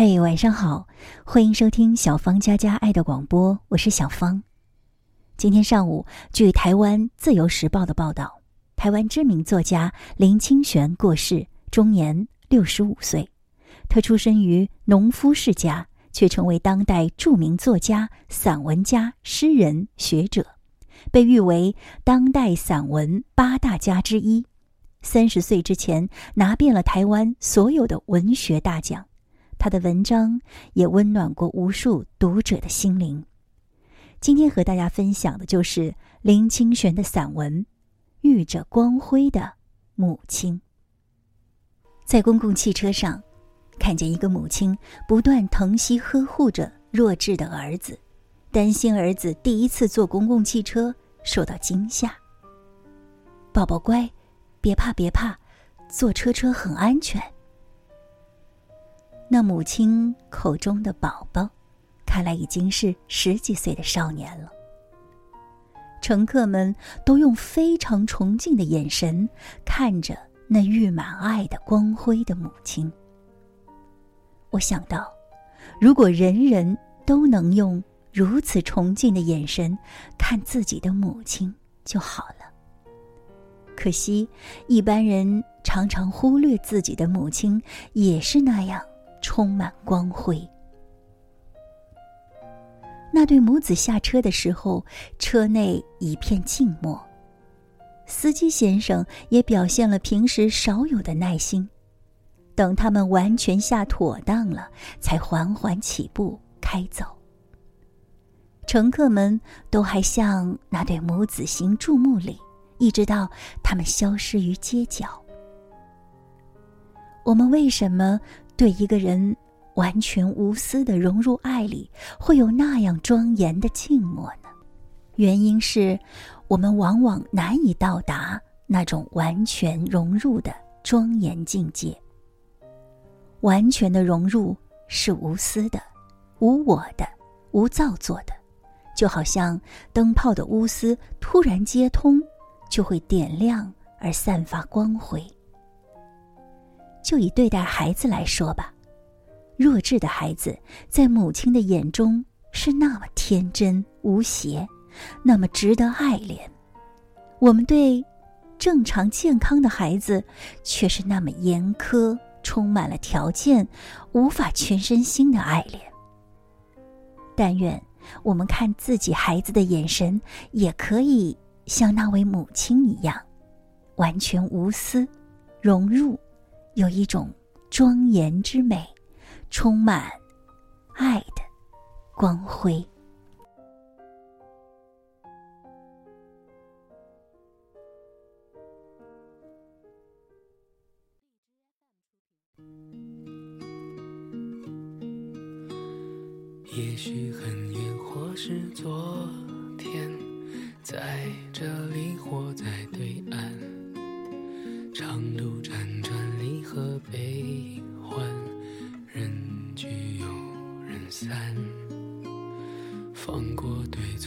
嘿，晚上好，欢迎收听小芳家家爱的广播，我是小芳。今天上午，据台湾《自由时报》的报道，台湾知名作家林清玄过世，终年六十五岁。他出身于农夫世家，却成为当代著名作家、散文家、诗人、学者，被誉为当代散文八大家之一。三十岁之前，拿遍了台湾所有的文学大奖。他的文章也温暖过无数读者的心灵。今天和大家分享的就是林清玄的散文《遇着光辉的母亲》。在公共汽车上，看见一个母亲不断疼惜呵护着弱智的儿子，担心儿子第一次坐公共汽车受到惊吓。宝宝乖，别怕别怕，坐车车很安全。那母亲口中的宝宝，看来已经是十几岁的少年了。乘客们都用非常崇敬的眼神看着那溢满爱的光辉的母亲。我想到，如果人人都能用如此崇敬的眼神看自己的母亲就好了。可惜，一般人常常忽略自己的母亲也是那样。充满光辉。那对母子下车的时候，车内一片静默。司机先生也表现了平时少有的耐心，等他们完全下妥当了，才缓缓起步开走。乘客们都还向那对母子行注目礼，一直到他们消失于街角。我们为什么？对一个人完全无私的融入爱里，会有那样庄严的静默呢？原因是，我们往往难以到达那种完全融入的庄严境界。完全的融入是无私的、无我的、无造作的，就好像灯泡的钨丝突然接通，就会点亮而散发光辉。就以对待孩子来说吧，弱智的孩子在母亲的眼中是那么天真无邪，那么值得爱怜；我们对正常健康的孩子却是那么严苛，充满了条件，无法全身心的爱怜。但愿我们看自己孩子的眼神，也可以像那位母亲一样，完全无私，融入。有一种庄严之美，充满爱的光辉。也许很远，或是昨天，在这里或在对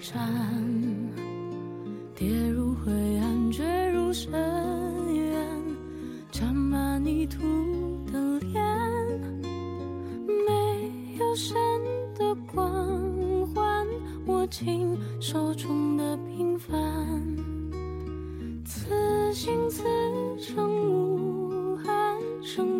而战，跌入灰暗，坠入深渊，沾满泥土的脸，没有神的光环，握紧手中的平凡，此心此生。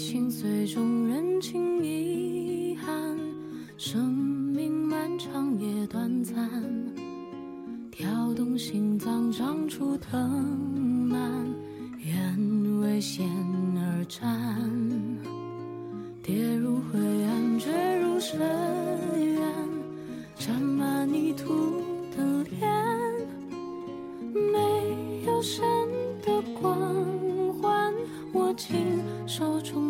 心碎中认清遗憾生命漫长也短暂跳动心脏长出藤蔓愿为险而战跌入灰暗坠入深渊沾满泥土的脸没有神的光环握紧手中